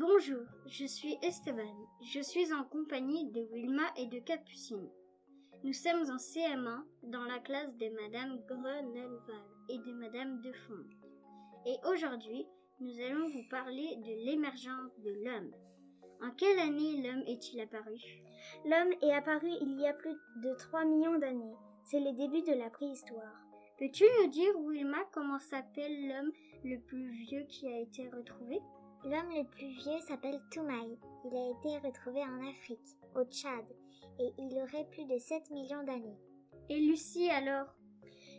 Bonjour, je suis Esteban. Je suis en compagnie de Wilma et de Capucine. Nous sommes en CM1 dans la classe de Madame Grenelval et de Madame Defond. Et aujourd'hui, nous allons vous parler de l'émergence de l'homme. En quelle année l'homme est-il apparu? L'homme est apparu il y a plus de 3 millions d'années. C'est le début de la préhistoire. Peux-tu nous dire, Wilma, comment s'appelle l'homme le plus vieux qui a été retrouvé? L'homme le plus vieux s'appelle Toumaï. Il a été retrouvé en Afrique, au Tchad, et il aurait plus de 7 millions d'années. Et Lucie alors?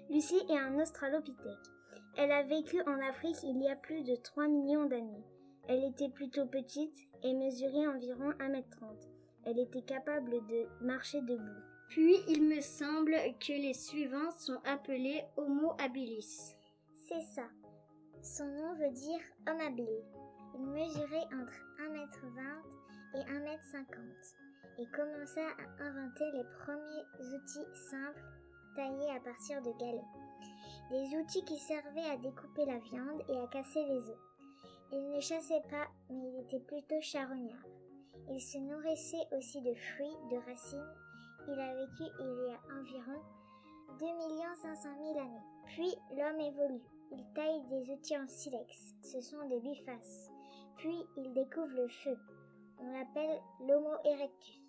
Lucie est un australopithèque. Elle a vécu en Afrique il y a plus de 3 millions d'années. Elle était plutôt petite et mesurait environ 1m30. Elle était capable de marcher debout. Puis il me semble que les suivants sont appelés Homo habilis. C'est ça. Son nom veut dire homme blé. Il mesurait entre 1m20 et 1m50 et commença à inventer les premiers outils simples taillés à partir de galets. Des outils qui servaient à découper la viande et à casser les os. Il ne chassait pas, mais il était plutôt charognard. Il se nourrissait aussi de fruits, de racines. Il a vécu il y a environ 2 500 000 années. Puis l'homme évolue. Il taille des outils en silex. Ce sont des bifaces. Puis il découvre le feu. On l'appelle l'Homo erectus.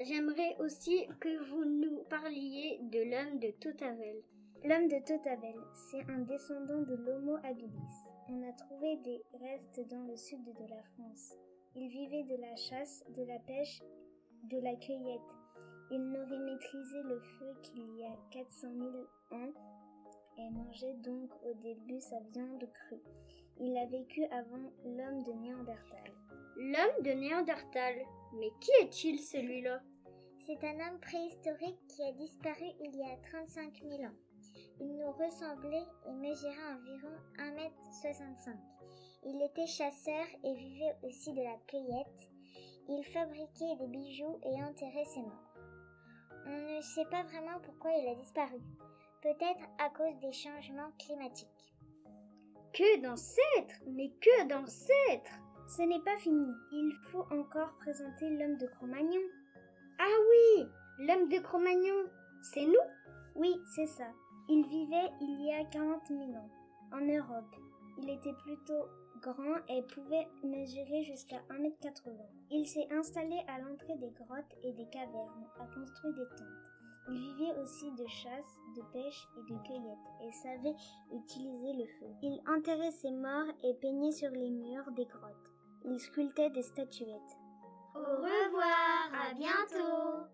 J'aimerais aussi que vous nous parliez de l'homme de Totavel. L'homme de Totavel, c'est un descendant de l'Homo habilis. On a trouvé des restes dans le sud de la France. Il vivait de la chasse, de la pêche, de la cueillette. Il n'aurait maîtrisé le feu qu'il y a 400 000 ans et mangeait donc au début sa viande crue. Il a vécu avant l'homme de Néandertal. L'homme de Néandertal Mais qui est-il celui-là? C'est un homme préhistorique qui a disparu il y a 35 000 ans. Il nous ressemblait et mesurait environ 1m65. Il était chasseur et vivait aussi de la cueillette. Il fabriquait des bijoux et enterrait ses morts. On ne sait pas vraiment pourquoi il a disparu. Peut-être à cause des changements climatiques. Que d'ancêtres Mais que d'ancêtres Ce n'est pas fini. Il faut encore présenter l'homme de Cro-Magnon. Ah oui L'homme de Cro-Magnon C'est nous? Oui, c'est ça. Il vivait il y a 40 000 ans, en Europe. Il était plutôt grand et pouvait mesurer jusqu'à 1m80. Il s'est installé à l'entrée des grottes et des cavernes, a construit des tentes. Il vivait aussi de chasse, de pêche et de cueillette et savait utiliser le feu. Il enterrait ses morts et peignait sur les murs des grottes. Il sculptait des statuettes. Au revoir, à bientôt